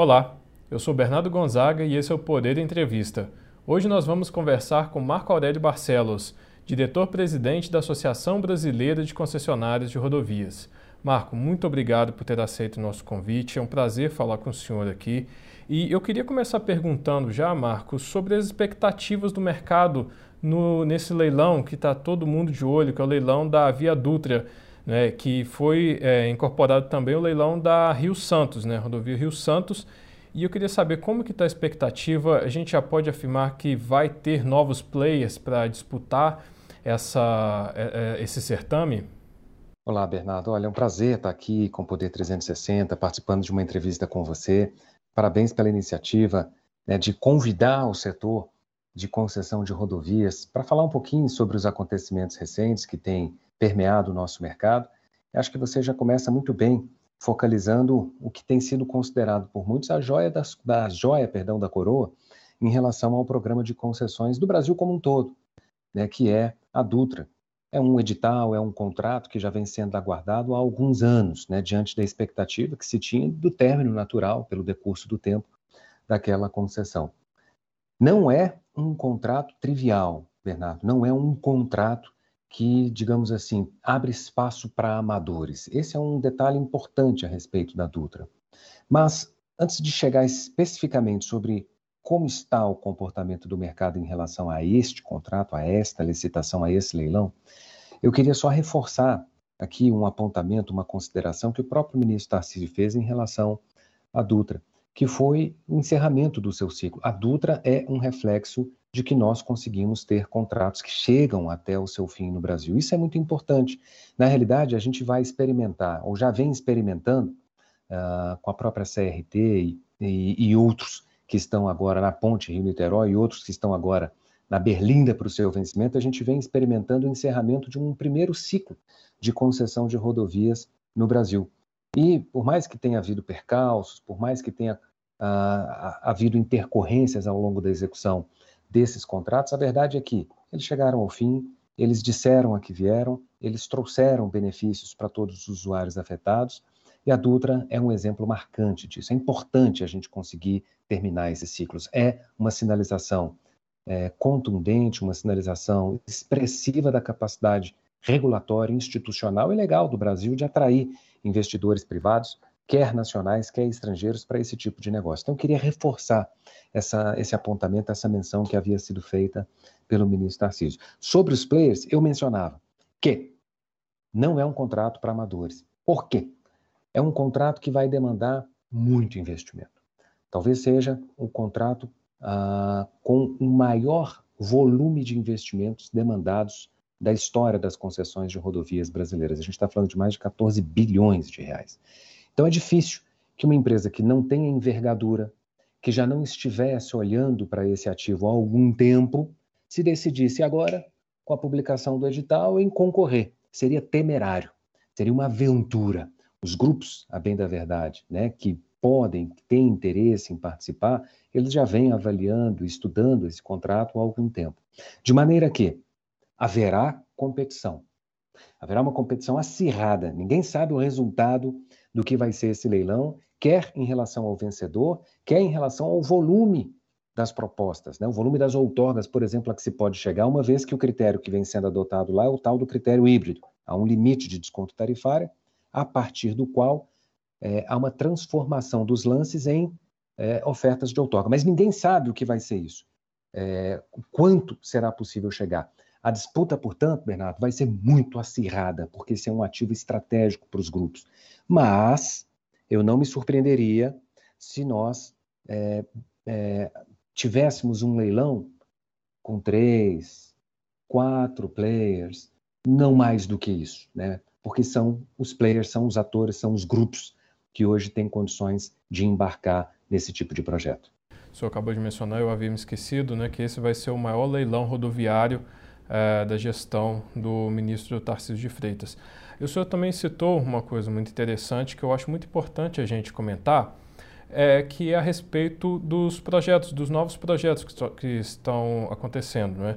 Olá, eu sou Bernardo Gonzaga e esse é o Poder Entrevista. Hoje nós vamos conversar com Marco Aurélio Barcelos, diretor-presidente da Associação Brasileira de Concessionárias de Rodovias. Marco, muito obrigado por ter aceito o nosso convite. É um prazer falar com o senhor aqui. E eu queria começar perguntando já, Marco, sobre as expectativas do mercado no, nesse leilão que está todo mundo de olho, que é o leilão da Via Dutra né, que foi é, incorporado também o leilão da Rio Santos, né, rodovia Rio Santos. E eu queria saber como que está a expectativa. A gente já pode afirmar que vai ter novos players para disputar essa, é, é, esse certame? Olá, Bernardo. Olha, é um prazer estar aqui com o Poder 360, participando de uma entrevista com você. Parabéns pela iniciativa né, de convidar o setor de concessão de rodovias para falar um pouquinho sobre os acontecimentos recentes que têm permeado o nosso mercado. Acho que você já começa muito bem focalizando o que tem sido considerado por muitos a joia, da joia perdão, da coroa em relação ao programa de concessões do Brasil como um todo, né, que é a Dutra. É um edital, é um contrato que já vem sendo aguardado há alguns anos, né, diante da expectativa que se tinha do término natural, pelo decurso do tempo, daquela concessão. Não é um contrato trivial, Bernardo, não é um contrato que, digamos assim, abre espaço para amadores. Esse é um detalhe importante a respeito da Dutra. Mas, antes de chegar especificamente sobre como está o comportamento do mercado em relação a este contrato, a esta licitação, a esse leilão, eu queria só reforçar aqui um apontamento, uma consideração que o próprio ministro Tarcísio fez em relação à Dutra, que foi o encerramento do seu ciclo. A Dutra é um reflexo de que nós conseguimos ter contratos que chegam até o seu fim no Brasil. Isso é muito importante. Na realidade, a gente vai experimentar, ou já vem experimentando, uh, com a própria CRT e, e, e, outros que estão agora na Ponte Rio-Niterói e outros que estão agora na Berlinda para o seu vencimento, a gente vem experimentando o encerramento de um primeiro ciclo de concessão de rodovias no Brasil. E por mais que tenha havido percalços, por mais que tenha uh, havido intercorrências ao longo da execução desses contratos, a verdade é que eles chegaram ao fim, eles disseram a que vieram, eles trouxeram benefícios para todos os usuários afetados, e a Dutra é um exemplo marcante disso. É importante a gente conseguir terminar esses ciclos. É uma sinalização é, contundente, uma sinalização expressiva da capacidade regulatória, institucional e legal do Brasil de atrair investidores privados quer nacionais, quer estrangeiros, para esse tipo de negócio. Então, eu queria reforçar essa, esse apontamento, essa menção que havia sido feita pelo ministro Tarcísio. Sobre os players, eu mencionava que não é um contrato para amadores. Por quê? É um contrato que vai demandar muito investimento. Talvez seja o contrato ah, com o maior volume de investimentos demandados da história das concessões de rodovias brasileiras. A gente está falando de mais de 14 bilhões de reais. Então é difícil que uma empresa que não tenha envergadura, que já não estivesse olhando para esse ativo há algum tempo, se decidisse agora, com a publicação do edital, em concorrer. Seria temerário, seria uma aventura. Os grupos, a bem da verdade, né, que podem, que têm interesse em participar, eles já vêm avaliando, estudando esse contrato há algum tempo. De maneira que haverá competição. Haverá uma competição acirrada. Ninguém sabe o resultado do que vai ser esse leilão, quer em relação ao vencedor, quer em relação ao volume das propostas, né? o volume das outorgas, por exemplo, a que se pode chegar, uma vez que o critério que vem sendo adotado lá é o tal do critério híbrido. Há um limite de desconto tarifário, a partir do qual é, há uma transformação dos lances em é, ofertas de outorga. Mas ninguém sabe o que vai ser isso. É, quanto será possível chegar. A disputa, portanto, Bernardo, vai ser muito acirrada, porque esse é um ativo estratégico para os grupos. Mas eu não me surpreenderia se nós é, é, tivéssemos um leilão com três, quatro players, não mais do que isso, né? Porque são os players, são os atores, são os grupos que hoje têm condições de embarcar nesse tipo de projeto. O senhor acabou de mencionar, eu havia me esquecido, né, que esse vai ser o maior leilão rodoviário é, da gestão do ministro Tarcísio de Freitas. E o senhor também citou uma coisa muito interessante que eu acho muito importante a gente comentar, é, que é a respeito dos projetos, dos novos projetos que, que estão acontecendo. Né?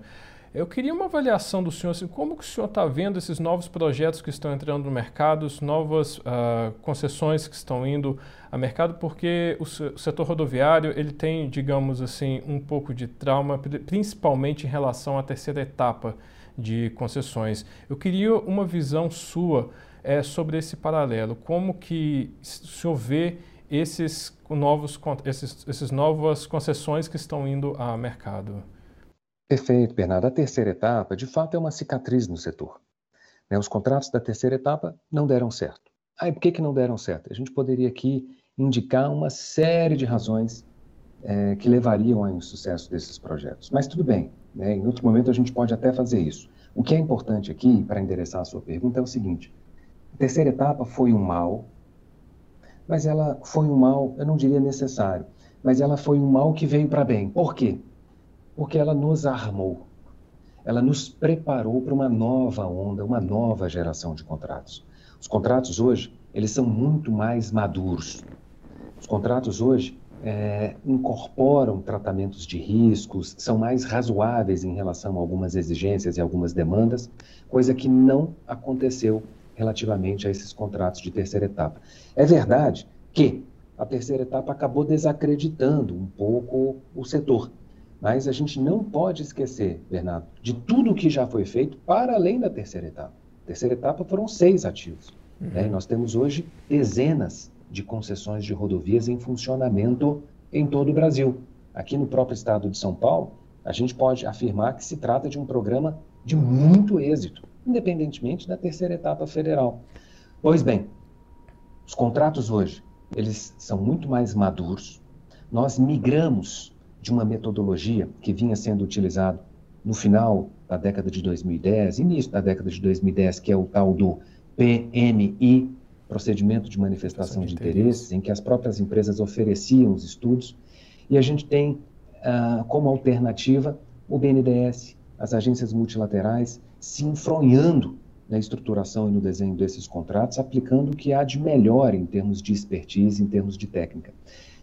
Eu queria uma avaliação do senhor, assim, como que o senhor está vendo esses novos projetos que estão entrando no mercado, as novas uh, concessões que estão indo ao mercado, porque o, o, setor rodoviário ele tem, digamos assim, um pouco de trauma, principalmente em relação à terceira etapa de concessões. Eu queria uma visão sua é, sobre esse paralelo, como que o senhor vê esses novos, esses, esses novas concessões que estão indo ao mercado? Perfeito, Bernardo. A terceira etapa, de fato, é uma cicatriz no setor. Né, os contratos da terceira etapa não deram certo. Ah, e por que, que não deram certo? A gente poderia aqui indicar uma série de razões é, que levariam ao insucesso desses projetos. Mas tudo bem, né? em outro momento a gente pode até fazer isso. O que é importante aqui, para endereçar a sua pergunta, é o seguinte: a terceira etapa foi um mal, mas ela foi um mal, eu não diria necessário, mas ela foi um mal que veio para bem. Por quê? Porque ela nos armou, ela nos preparou para uma nova onda, uma nova geração de contratos. Os contratos hoje, eles são muito mais maduros. Os contratos hoje é, incorporam tratamentos de riscos, são mais razoáveis em relação a algumas exigências e algumas demandas, coisa que não aconteceu relativamente a esses contratos de terceira etapa. É verdade que a terceira etapa acabou desacreditando um pouco o setor. Mas a gente não pode esquecer, Bernardo, de tudo o que já foi feito para além da terceira etapa. A terceira etapa foram seis ativos. Uhum. Né? nós temos hoje dezenas de concessões de rodovias em funcionamento em todo o Brasil. Aqui no próprio estado de São Paulo, a gente pode afirmar que se trata de um programa de muito êxito, independentemente da terceira etapa federal. Pois bem, os contratos hoje, eles são muito mais maduros. Nós migramos de uma metodologia que vinha sendo utilizada no final da década de 2010, início da década de 2010, que é o tal do PMI, Procedimento de Manifestação de, Interesses, em que as próprias empresas ofereciam os estudos, e a gente tem ah, como alternativa o BNDES, as agências multilaterais se enfronhando na estruturação e no desenho desses contratos, aplicando o que há de melhor em termos de expertise, em termos de técnica.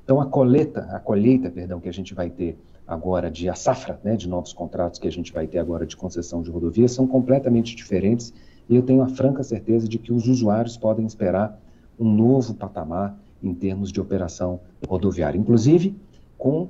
Então, a coleta, a colheita, perdão, que a gente vai ter agora de a safra, né, de novos contratos que a gente vai ter agora de concessão de rodovias são completamente diferentes e eu tenho a franca certeza de que os usuários podem esperar um novo patamar em termos de operação rodoviária, inclusive com uh,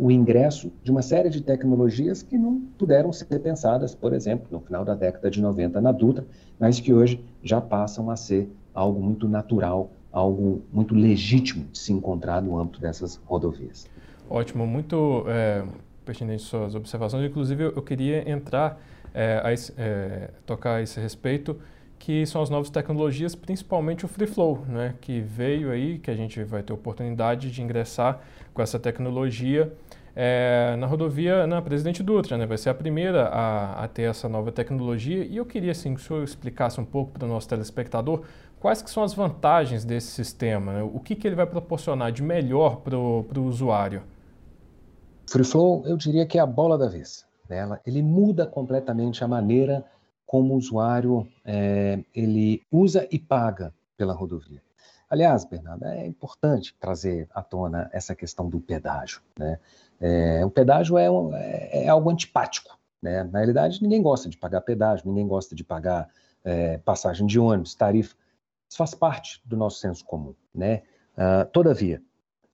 o ingresso de uma série de tecnologias que não puderam ser pensadas, por exemplo, no final da década de 90 na Dutra, mas que hoje já passam a ser algo muito natural algo muito legítimo de se encontrar no âmbito dessas rodovias. Ótimo, muito é, pertinente suas observações. Inclusive, eu, queria entrar é, a é, tocar a esse respeito, que são as novas tecnologias, principalmente o Free Flow, né, que veio aí, que a gente vai ter oportunidade de ingressar com essa tecnologia é, na rodovia na Presidente Dutra, né? Vai ser a primeira a, a, ter essa nova tecnologia. E eu queria, assim, que o senhor explicasse um pouco para o nosso telespectador quais que são as vantagens desse sistema, né? o que, que ele vai proporcionar de melhor para o usuário. Free Flow, eu diria que é a bola da vez. Né? Ele muda completamente a maneira como o usuário é, ele usa e paga pela rodovia. Aliás, Bernardo, é importante trazer à tona essa questão do pedágio. Né? É, o pedágio é, um, é, é, algo antipático. Né? Na realidade, ninguém gosta de pagar pedágio, ninguém gosta de pagar é, passagem de ônibus, tarifa. Isso faz parte do nosso senso comum. Né? Uh, todavia,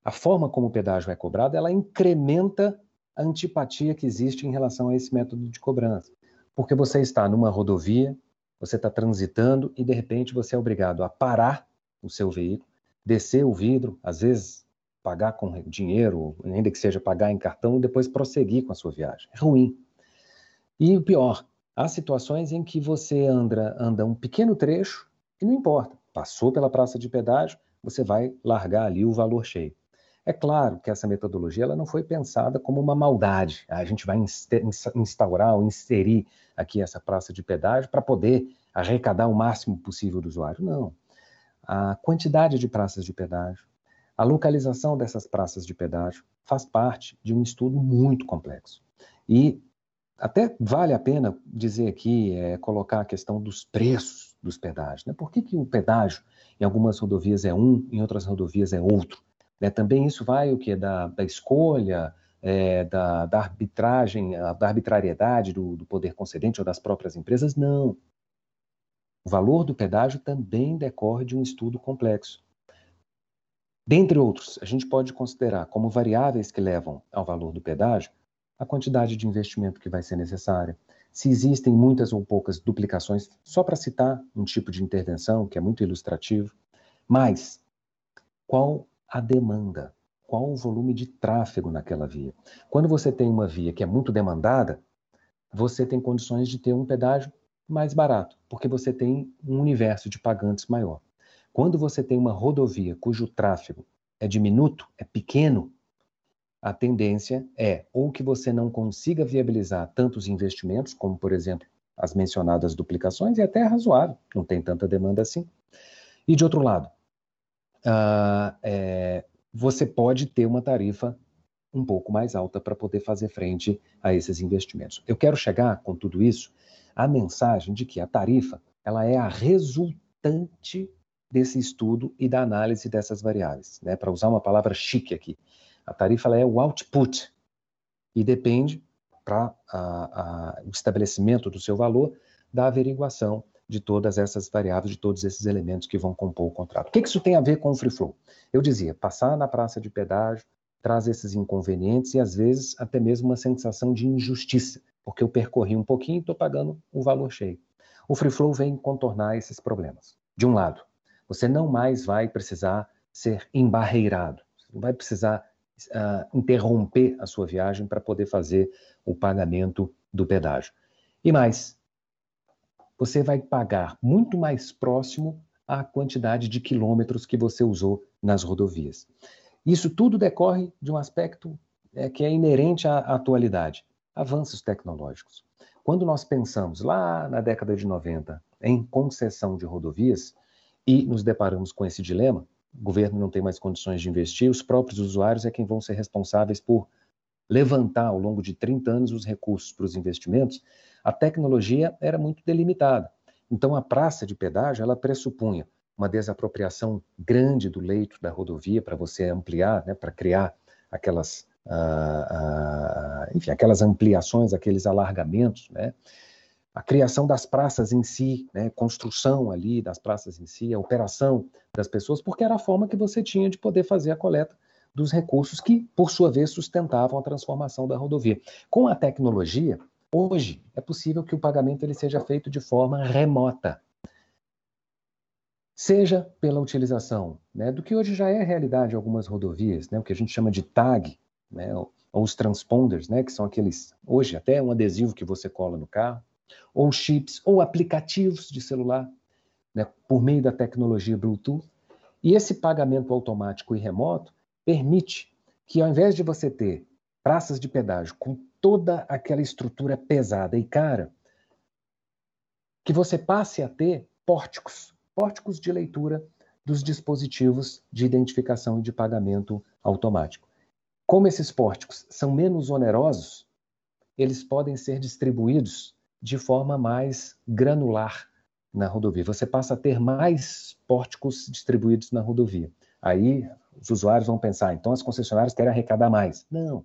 a forma como o pedágio é cobrado, ela incrementa a antipatia que existe em relação a esse método de cobrança. Porque você está numa rodovia, você está transitando e, de repente, você é obrigado a parar o seu veículo, descer o vidro, às vezes pagar com dinheiro, ainda que seja pagar em cartão, e depois prosseguir com a sua viagem. É ruim. E o pior, há situações em que você anda, anda um pequeno trecho e não importa, passou pela praça de pedágio, você vai largar ali o valor cheio. É claro que essa metodologia ela não foi pensada como uma maldade. A gente vai instaurar ou inserir aqui essa praça de pedágio para poder arrecadar o máximo possível do usuário. Não a quantidade de praças de pedágio, a localização dessas praças de pedágio faz parte de um estudo muito complexo. E até vale a pena dizer aqui, é, colocar a questão dos preços dos pedágios. Né? Por que, que o pedágio em algumas rodovias é um, em outras rodovias é outro? Né? Também isso vai o que da, da escolha é, da, da, arbitragem, da arbitrariedade do, do poder concedente ou das próprias empresas? Não. O valor do pedágio também decorre de um estudo complexo. Dentre outros, a gente pode considerar como variáveis que levam ao valor do pedágio a quantidade de investimento que vai ser necessária, se existem muitas ou poucas duplicações, só para citar um tipo de intervenção que é muito ilustrativo, mas qual a demanda, qual o volume de tráfego naquela via. Quando você tem uma via que é muito demandada, você tem condições de ter um pedágio mais barato, porque você tem um universo de pagantes maior. Quando você tem uma rodovia cujo tráfego é diminuto, é pequeno, a tendência é ou que você não consiga viabilizar tantos investimentos, como, por exemplo, as mencionadas duplicações, e até é razoável, não tem tanta demanda assim. E, de outro lado, uh, é, você pode ter uma tarifa um pouco mais alta para poder fazer frente a esses investimentos. Eu quero chegar, com tudo isso, à mensagem de que a tarifa ela é a resultante desse estudo e da análise dessas variáveis. Né? Para usar uma palavra chique aqui, a tarifa é o output e depende para o estabelecimento do seu valor da averiguação de todas essas variáveis, de todos esses elementos que vão compor o contrato. O que, que isso tem a ver com o free flow? Eu dizia, passar na praça de pedágio traz esses inconvenientes e às vezes até mesmo uma sensação de injustiça, porque eu percorri um pouquinho e estou pagando o valor cheio. O free flow vem contornar esses problemas. De um lado, você não mais vai precisar ser embarreirado, você não vai precisar uh, interromper a sua viagem para poder fazer o pagamento do pedágio. E mais, você vai pagar muito mais próximo à quantidade de quilômetros que você usou nas rodovias. Isso tudo decorre de um aspecto é, que é inerente à atualidade: avanços tecnológicos. Quando nós pensamos lá na década de 90 em concessão de rodovias e nos deparamos com esse dilema, o governo não tem mais condições de investir, os próprios usuários é quem vão ser responsáveis por levantar ao longo de 30 anos os recursos para os investimentos, a tecnologia era muito delimitada. Então a praça de pedágio, ela pressupunha uma desapropriação grande do leito da rodovia para você ampliar, né, para criar aquelas, uh, uh, enfim, aquelas ampliações, aqueles alargamentos, né, a criação das praças em si, né, construção ali das praças em si, a operação das pessoas, porque era a forma que você tinha de poder fazer a coleta dos recursos que, por sua vez, sustentavam a transformação da rodovia. Com a tecnologia, hoje é possível que o pagamento ele seja feito de forma remota. Seja pela utilização né, do que hoje já é realidade em algumas rodovias, né, o que a gente chama de tag, né, ou, os transponders, né, que são aqueles, hoje até um adesivo que você cola no carro, ou chips, ou aplicativos de celular, né, por meio da tecnologia Bluetooth. E esse pagamento automático e remoto permite que, ao invés de você ter praças de pedágio com toda aquela estrutura pesada e cara, que você passe a ter pórticos, pórticos de leitura dos dispositivos de identificação e de pagamento automático. Como esses pórticos são menos onerosos, eles podem ser distribuídos de forma mais granular na rodovia. Você passa a ter mais pórticos distribuídos na rodovia. Aí os usuários vão pensar, então as concessionárias querem arrecadar mais. Não.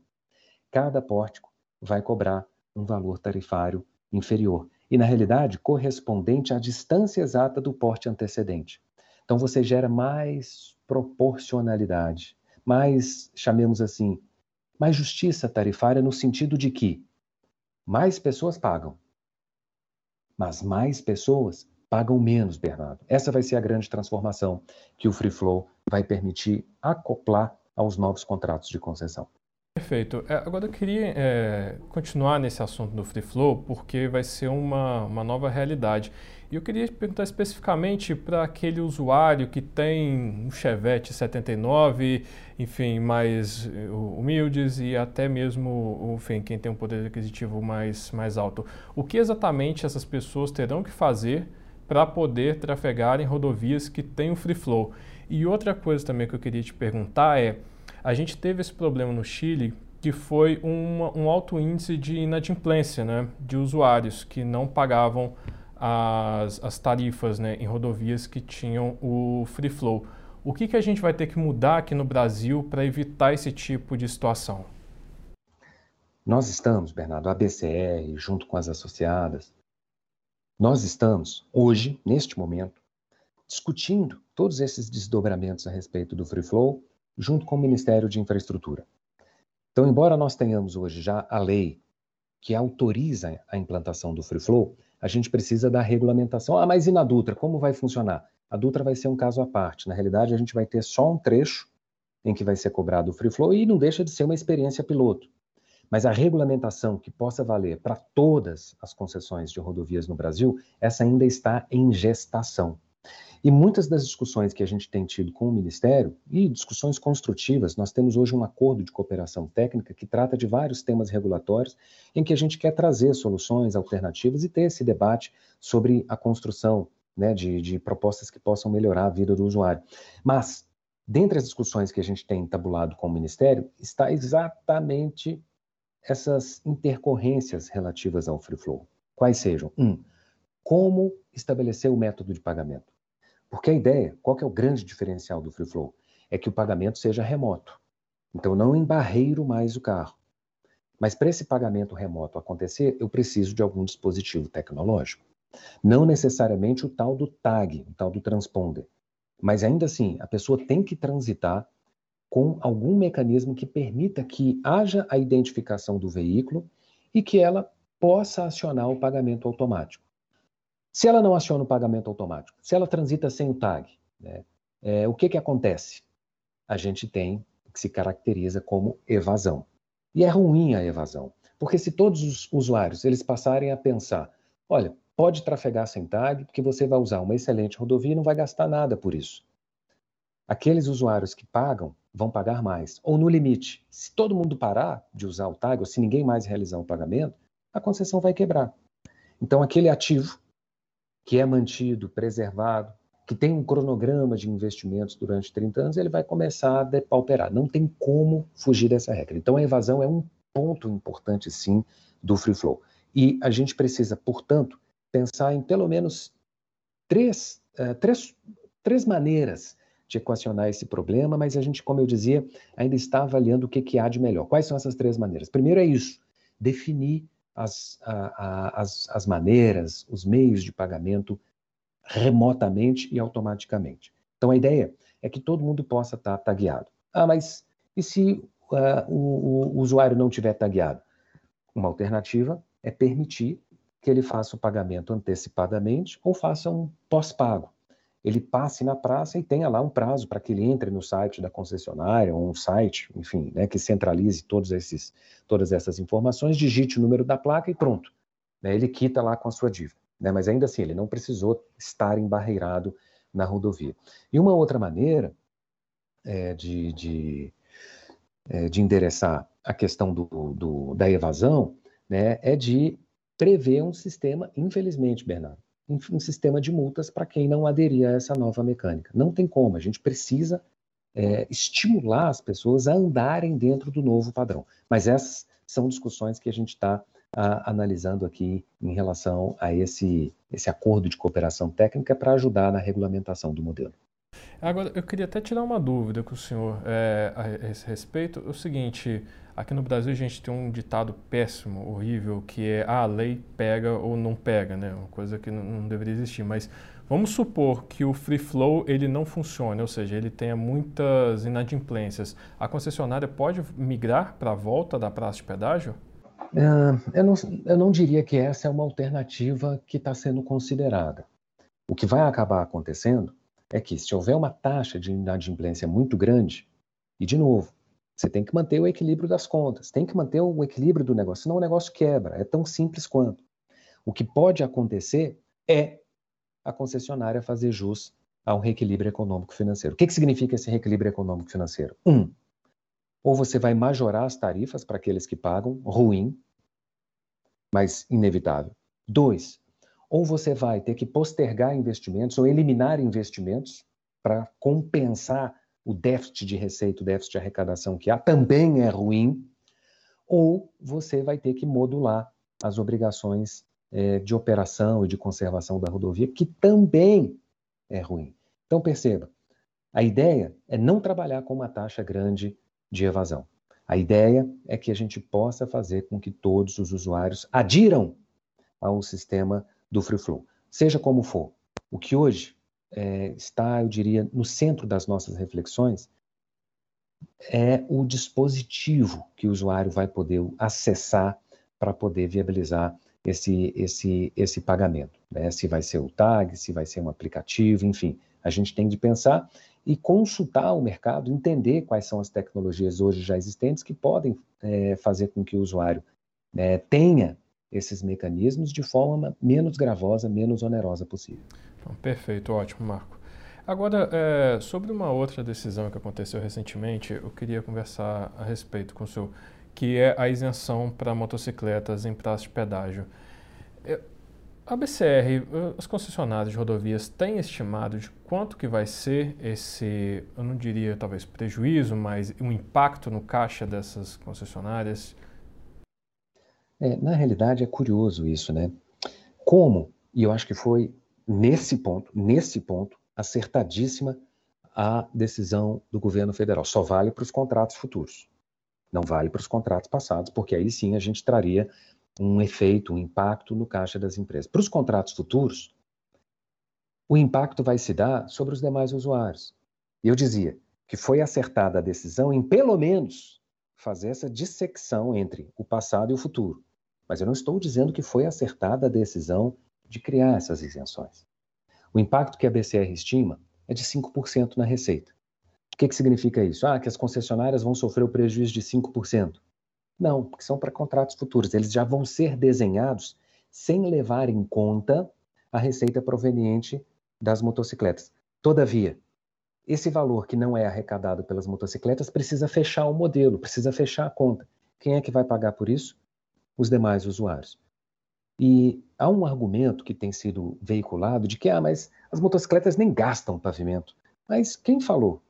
Cada pórtico vai cobrar um valor tarifário inferior. E, na realidade, correspondente à distância exata do porte antecedente. Então, você gera mais proporcionalidade, mais, chamemos assim, mais justiça tarifária no sentido de que mais pessoas pagam, mas mais pessoas pagam menos, Bernardo. Essa vai ser a grande transformação que o Free Flow vai permitir acoplar aos novos contratos de concessão. Perfeito. É, agora eu queria é, continuar nesse assunto do Free Flow, porque vai ser uma, uma nova realidade. E eu queria perguntar especificamente para aquele usuário que tem um Chevette 79, enfim, mais eh, humildes e até mesmo, enfim, quem tem um poder aquisitivo mais, mais alto. O que exatamente essas pessoas terão que fazer para poder trafegar em rodovias que têm o free flow? E outra coisa também que eu queria te perguntar é, a gente teve esse problema no Chile que foi uma, um alto índice de inadimplência né, de usuários que não pagavam as, as tarifas né, em rodovias que tinham o free flow. O que, que a gente vai ter que mudar aqui no Brasil para evitar esse tipo de situação? Nós estamos, Bernardo, a BCR, junto com as associadas, nós estamos, hoje, neste momento, discutindo todos esses desdobramentos a respeito do Free Flow, junto com o Ministério de Infraestrutura. Então, embora nós tenhamos hoje já a lei que autoriza a implantação do Free Flow, a gente precisa da regulamentação. Ah, mas e na Dutra? Como vai funcionar? A Dutra vai ser um caso à parte. Na realidade, a gente vai ter só um trecho em que vai ser cobrado o Free Flow e não deixa de ser uma experiência piloto. Mas a regulamentação que possa valer para todas as concessões de rodovias no Brasil, essa ainda está em gestação. E muitas das discussões que a gente tem tido com o Ministério, e discussões construtivas, nós temos hoje um acordo de cooperação técnica que trata de vários temas regulatórios, em que a gente quer trazer soluções alternativas e ter esse debate sobre a construção né, de, de propostas que possam melhorar a vida do usuário. Mas, dentre as discussões que a gente tem tabulado com o Ministério, está exatamente essas intercorrências relativas ao free flow. Quais sejam? Um, como estabelecer o método de pagamento? Porque a ideia, qual que é o grande diferencial do free flow? É que o pagamento seja remoto. Então não embarreiro mais o carro. Mas para esse pagamento remoto acontecer, eu preciso de algum dispositivo tecnológico. Não necessariamente o tal do tag, o tal do transponder. Mas ainda assim, a pessoa tem que transitar com algum mecanismo que permita que haja a identificação do veículo e que ela possa acionar o pagamento automático. Se ela não aciona o pagamento automático, se ela transita sem o tag, né, é, o que, que acontece? A gente tem o que se caracteriza como evasão. E é ruim a evasão, porque se todos os usuários eles passarem a pensar, olha, pode trafegar sem tag, porque você vai usar uma excelente rodovia e não vai gastar nada por isso. Aqueles usuários que pagam vão pagar mais. Ou no limite, se todo mundo parar de usar o tag, ou se ninguém mais realizar o pagamento, a concessão vai quebrar. Então, aquele ativo que é mantido, preservado, que tem um cronograma de investimentos durante 30 anos, ele vai começar a depauperar. Não tem como fugir dessa regra. Então, a evasão é um ponto importante, sim, do free flow. E a gente precisa, portanto, pensar em pelo menos três, uh, três, três maneiras de equacionar esse problema, mas a gente, como eu dizia, ainda está avaliando o que, que há de melhor. Quais são essas três maneiras? Primeiro é isso, definir as, a, a, as, as maneiras, os meios de pagamento remotamente e automaticamente. Então a ideia é que todo mundo possa estar tagueado. Ah, mas e se uh, o, o usuário não tiver tagueado? Uma alternativa é permitir que ele faça o pagamento antecipadamente ou faça um pós-pago ele passe na praça e tenha lá um prazo para que ele entre no site da concessionária, ou um site, enfim, né, que centralize todos esses, todas essas informações, digite o número da placa e pronto. Né, ele quita lá com a sua dívida. Né, mas ainda assim, ele não precisou estar embarreirado na rodovia. E uma outra maneira é, de, de, é, de endereçar a questão do, do, da evasão né, é de prever um sistema, infelizmente, Bernardo, um sistema de multas para quem não aderir a essa nova mecânica. Não tem como, a gente precisa é, estimular as pessoas a andarem dentro do novo padrão. Mas essas são discussões que a gente está analisando aqui em relação a esse, esse acordo de cooperação técnica para ajudar na regulamentação do modelo. Agora, eu queria até tirar uma dúvida com o senhor é, a esse respeito. O seguinte, aqui no Brasil a gente tem um ditado péssimo, horrível, que é ah, a lei pega ou não pega, né? Uma coisa que não, não deveria existir. Mas vamos supor que o free flow ele não funcione, ou seja, ele tenha muitas inadimplências. A concessionária pode migrar para a volta da praça de pedágio? Uh, eu, não, eu não diria que essa é uma alternativa que está sendo considerada. O que vai acabar acontecendo é que se houver uma taxa de inadimplência muito grande, e de novo, você tem que manter o equilíbrio das contas, tem que manter o equilíbrio do negócio, senão o negócio quebra, é tão simples quanto. O que pode acontecer é a concessionária fazer jus ao reequilíbrio econômico-financeiro. O que, que significa esse reequilíbrio econômico-financeiro? Um, ou você vai majorar as tarifas para aqueles que pagam, ruim, mas inevitável. Dois, ou você vai ter que postergar investimentos ou eliminar investimentos para compensar o déficit de receita, o déficit de arrecadação que há, também é ruim, ou você vai ter que modular as obrigações é, de operação e de conservação da rodovia, que também é ruim. Então perceba, a ideia é não trabalhar com uma taxa grande de evasão. A ideia é que a gente possa fazer com que todos os usuários adiram ao sistema do Free Flow, seja como for. O que hoje é, está, eu diria, no centro das nossas reflexões é o dispositivo que o usuário vai poder acessar para poder viabilizar esse, esse, esse pagamento. Né? Se vai ser o tag, se vai ser um aplicativo, enfim. A gente tem de pensar e consultar o mercado, entender quais são as tecnologias hoje já existentes que podem é, fazer com que o usuário é, tenha esses mecanismos de forma menos gravosa, menos onerosa possível. Então, perfeito, ótimo, Marco. Agora, é, sobre uma outra decisão que aconteceu recentemente, eu queria conversar a respeito com o senhor, que é a isenção para motocicletas em praça de pedágio. É, a BCR, as concessionárias de rodovias têm estimado de quanto que vai ser esse, eu não diria talvez prejuízo, mas um impacto no caixa dessas concessionárias? É, na realidade é curioso isso, né? Como, e eu acho que foi nesse ponto, nesse ponto, acertadíssima a decisão do governo federal. Só vale para os contratos futuros. Não vale para os contratos passados, porque aí sim a gente traria um efeito, um impacto no caixa das empresas. Para os contratos futuros, o impacto vai se dar sobre os demais usuários. Eu dizia que foi acertada a decisão em, pelo menos, fazer essa dissecção entre o passado e o futuro. Mas eu não estou dizendo que foi acertada a decisão de criar essas isenções. O impacto que a BCR estima é de 5% na receita. O que, que significa isso? Ah, que as concessionárias vão sofrer o prejuízo de 5%. Não, porque são para contratos futuros. Eles já vão ser desenhados sem levar em conta a receita proveniente das motocicletas. Todavia, esse valor que não é arrecadado pelas motocicletas precisa fechar o modelo, precisa fechar a conta. Quem é que vai pagar por isso? Os demais usuários. E há um argumento que tem sido veiculado de que, ah, mas as motocicletas nem gastam pavimento. Mas quem falou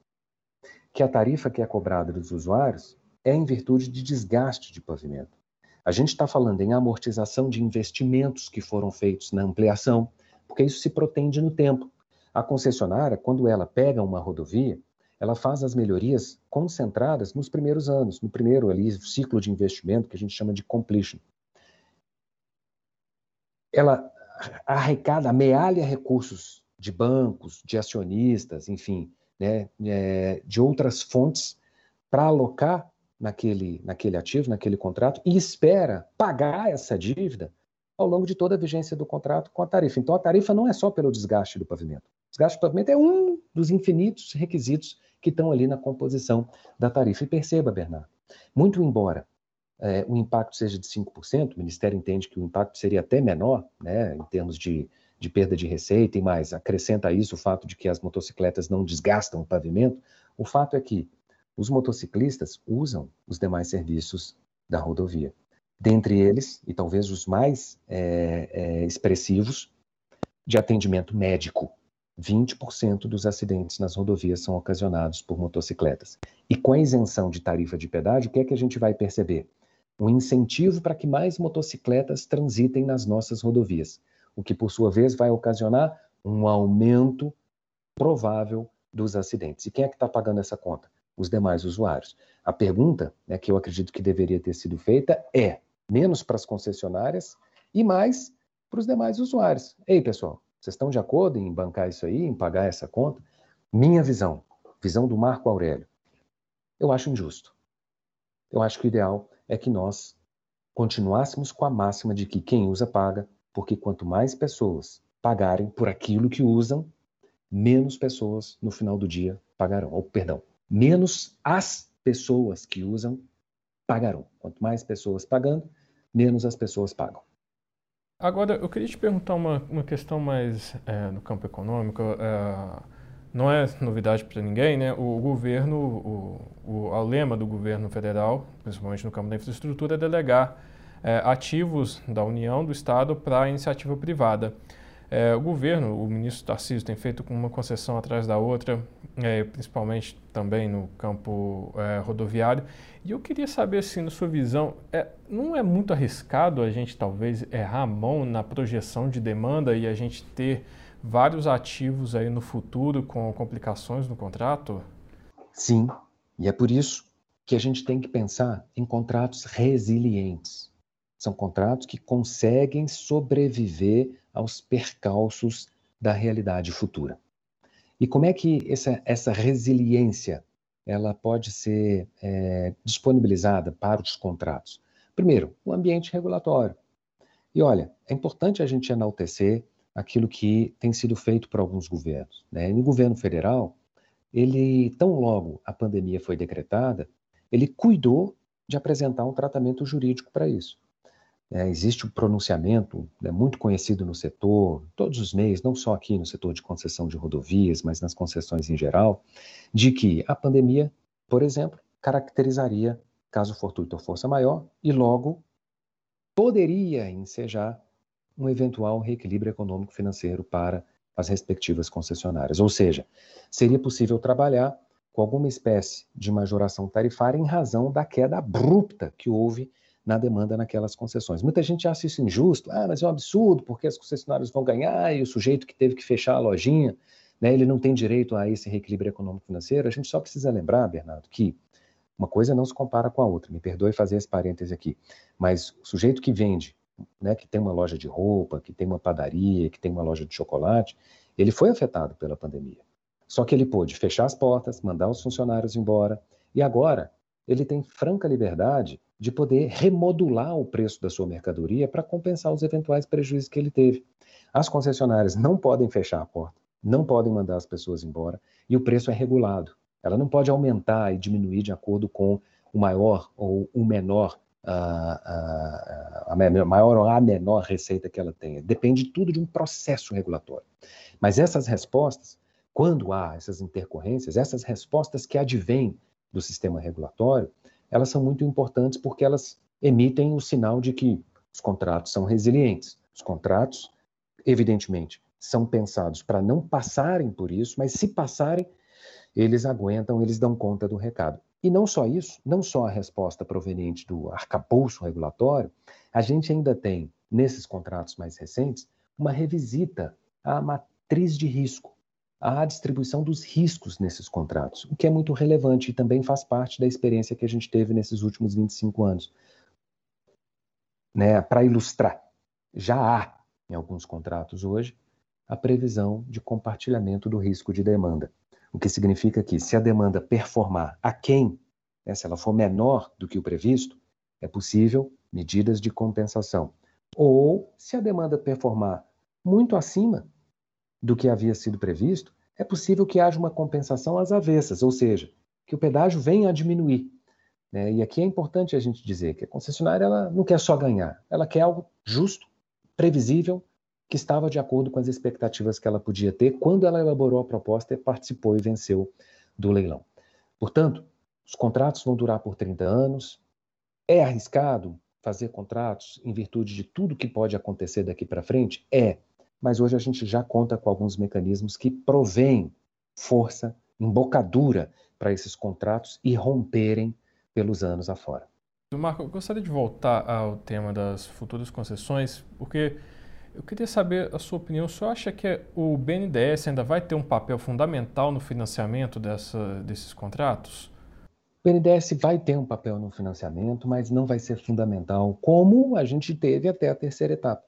que a tarifa que é cobrada dos usuários é em virtude de desgaste de pavimento? A gente está falando em amortização de investimentos que foram feitos na ampliação, porque isso se protende no tempo. A concessionária, quando ela pega uma rodovia, ela faz as melhorias concentradas nos primeiros anos, no primeiro ali ciclo de investimento que a gente chama de completion ela arrecada, amealha recursos de bancos, de acionistas, enfim, né, é, de outras fontes para alocar naquele, naquele ativo, naquele contrato e espera pagar essa dívida ao longo de toda a vigência do contrato com a tarifa. Então, a tarifa não é só pelo desgaste do pavimento. O desgaste do pavimento é um dos infinitos requisitos que estão ali na composição da tarifa. E perceba, Bernardo, muito embora é, o impacto seja de 5%, o Ministério entende que o impacto seria até menor, né, em termos de, de perda de receita e mais, acrescenta a isso o fato de que as motocicletas não desgastam o pavimento, o fato é que os motociclistas usam os demais serviços da rodovia. Dentre eles, e talvez os mais é, é, expressivos, de atendimento médico. 20% dos acidentes nas rodovias são ocasionados por motocicletas. E com a isenção de tarifa de pedágio, o que é que a gente vai perceber? um incentivo para que mais motocicletas transitem nas nossas rodovias, o que, por sua vez, vai ocasionar um aumento provável dos acidentes. E quem é que está pagando essa conta? Os demais usuários. A pergunta né, que eu acredito que deveria ter sido feita é menos para as concessionárias e mais para os demais usuários. Ei, pessoal, vocês estão de acordo em bancar isso aí, em pagar essa conta? Minha visão, visão do Marco Aurélio, eu acho injusto. Eu acho que o ideal é que nós continuássemos com a máxima de que quem usa paga, porque quanto mais pessoas pagarem por aquilo que usam, menos pessoas no final do dia pagarão. Ou, perdão, menos as pessoas que usam pagarão. Quanto mais pessoas pagando, menos as pessoas pagam. Agora, eu queria te perguntar uma, uma questão mais é, no campo econômico. É, não é novidade para ninguém, né? O governo, o, o, o lema do governo federal, principalmente no campo da infraestrutura, é delegar é, ativos da União, do Estado, para a iniciativa privada. É, o governo, o ministro Tarcísio, tem feito uma concessão atrás da outra, é, principalmente também no campo é, rodoviário. E eu queria saber, assim, na sua visão, é, não é muito arriscado a gente talvez errar a mão na projeção de demanda e a gente ter vários ativos aí no futuro com complicações no contrato? Sim, e é por isso que a gente tem que pensar em contratos resilientes. São contratos que conseguem sobreviver aos percalços da realidade futura. E como é que essa, essa resiliência ela pode ser é, disponibilizada para os contratos? Primeiro, o ambiente regulatório. E olha, é importante a gente enaltecer aquilo que tem sido feito por alguns governos. Né? No governo federal, ele, tão logo a pandemia foi decretada, ele cuidou de apresentar um tratamento jurídico para isso. É, existe um pronunciamento né, muito conhecido no setor, todos os meios, não só aqui no setor de concessão de rodovias, mas nas concessões em geral, de que a pandemia, por exemplo, caracterizaria caso fortuito ou força maior e logo poderia ensejar um eventual reequilíbrio econômico financeiro para as respectivas concessionárias. Ou seja, seria possível trabalhar com alguma espécie de majoração tarifária em razão da queda abrupta que houve na demanda naquelas concessões. Muita gente acha isso injusto, ah, mas é um absurdo, porque as concessionárias vão ganhar e o sujeito que teve que fechar a lojinha, né, ele não tem direito a esse reequilíbrio econômico-financeiro. A gente só precisa lembrar, Bernardo, que uma coisa não se compara com a outra. Me perdoe fazer esse parêntese aqui, mas o sujeito que vende, né, que tem uma loja de roupa, que tem uma padaria, que tem uma loja de chocolate, ele foi afetado pela pandemia. Só que ele pôde fechar as portas, mandar os funcionários embora, e agora ele tem franca liberdade de poder remodular o preço da sua mercadoria para compensar os eventuais prejuízos que ele teve. As concessionárias não podem fechar a porta, não podem mandar as pessoas embora e o preço é regulado. Ela não pode aumentar e diminuir de acordo com o maior ou o menor, a, a, a maior ou a menor receita que ela tenha. Depende tudo de um processo regulatório. Mas essas respostas, quando há essas intercorrências, essas respostas que advêm do sistema regulatório, elas são muito importantes porque elas emitem o sinal de que os contratos são resilientes. Os contratos, evidentemente, são pensados para não passarem por isso, mas se passarem, eles aguentam, eles dão conta do recado. E não só isso, não só a resposta proveniente do arcabouço regulatório, a gente ainda tem, nesses contratos mais recentes, uma revisita à matriz de risco à distribuição dos riscos nesses contratos, o que é muito relevante e também faz parte da experiência que a gente teve nesses últimos 25 anos. Né, Para ilustrar, já há em alguns contratos hoje a previsão de compartilhamento do risco de demanda, o que significa que se a demanda performar aquém, né, se ela for menor do que o previsto, é possível medidas de compensação. Ou se a demanda performar muito acima, do que havia sido previsto, é possível que haja uma compensação às avessas, ou seja, que o pedágio venha a diminuir. Né? E aqui é importante a gente dizer que a concessionária ela não quer só ganhar, ela quer algo justo, previsível, que estava de acordo com as expectativas que ela podia ter quando ela elaborou a proposta e participou e venceu do leilão. Portanto, os contratos vão durar por 30 anos. É arriscado fazer contratos em virtude de tudo que pode acontecer daqui para frente? É mas hoje a gente já conta com alguns mecanismos que provêm força, embocadura para esses contratos e romperem pelos anos afora. Marco, eu gostaria de voltar ao tema das futuras concessões, porque eu queria saber a sua opinião. O senhor acha que o BNDES ainda vai ter um papel fundamental no financiamento dessa, desses contratos? O BNDES vai ter um papel no financiamento, mas não vai ser fundamental, como a gente teve até a terceira etapa.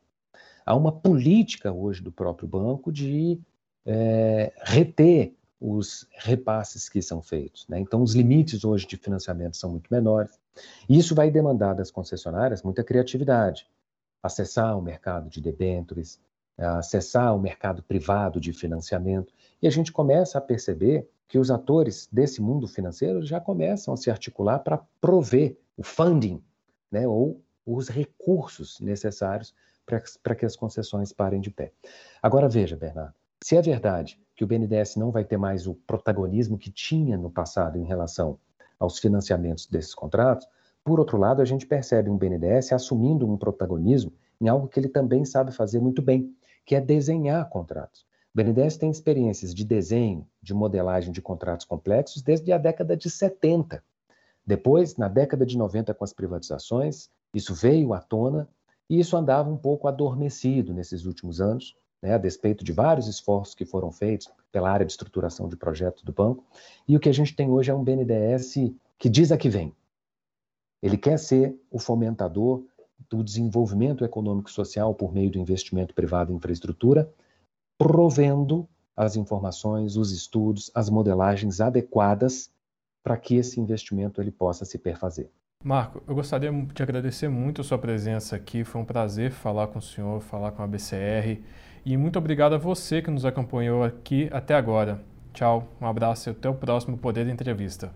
Há uma política hoje do próprio banco de é, reter os repasses que são feitos. Né? Então, os limites hoje de financiamento são muito menores. Isso vai demandar das concessionárias muita criatividade. Acessar o mercado de debêntures, acessar o mercado privado de financiamento. E a gente começa a perceber que os atores desse mundo financeiro já começam a se articular para prover o funding, né, ou os recursos necessários para que as concessões parem de pé. Agora veja, Bernardo, se é verdade que o BNDES não vai ter mais o protagonismo que tinha no passado em relação aos financiamentos desses contratos, por outro lado, a gente percebe um BNDES assumindo um protagonismo em algo que ele também sabe fazer muito bem, que é desenhar contratos. O BNDES tem experiências de desenho, de modelagem de contratos complexos desde a década de 70. Depois, na década de 90, com as privatizações, isso veio à tona e isso andava um pouco adormecido nesses últimos anos, né, a despeito de vários esforços que foram feitos pela área de estruturação de projetos do banco. E o que a gente tem hoje é um BNDES que diz a que vem. Ele quer ser o fomentador do desenvolvimento econômico e social por meio do investimento privado em infraestrutura, provendo as informações, os estudos, as modelagens adequadas para que esse investimento ele possa se perfazer. Marco, eu gostaria de agradecer muito a sua presença aqui. Foi um prazer falar com o senhor, falar com a BCR. E muito obrigado a você que nos acompanhou aqui até agora. Tchau, um abraço e até o próximo Poder Entrevista.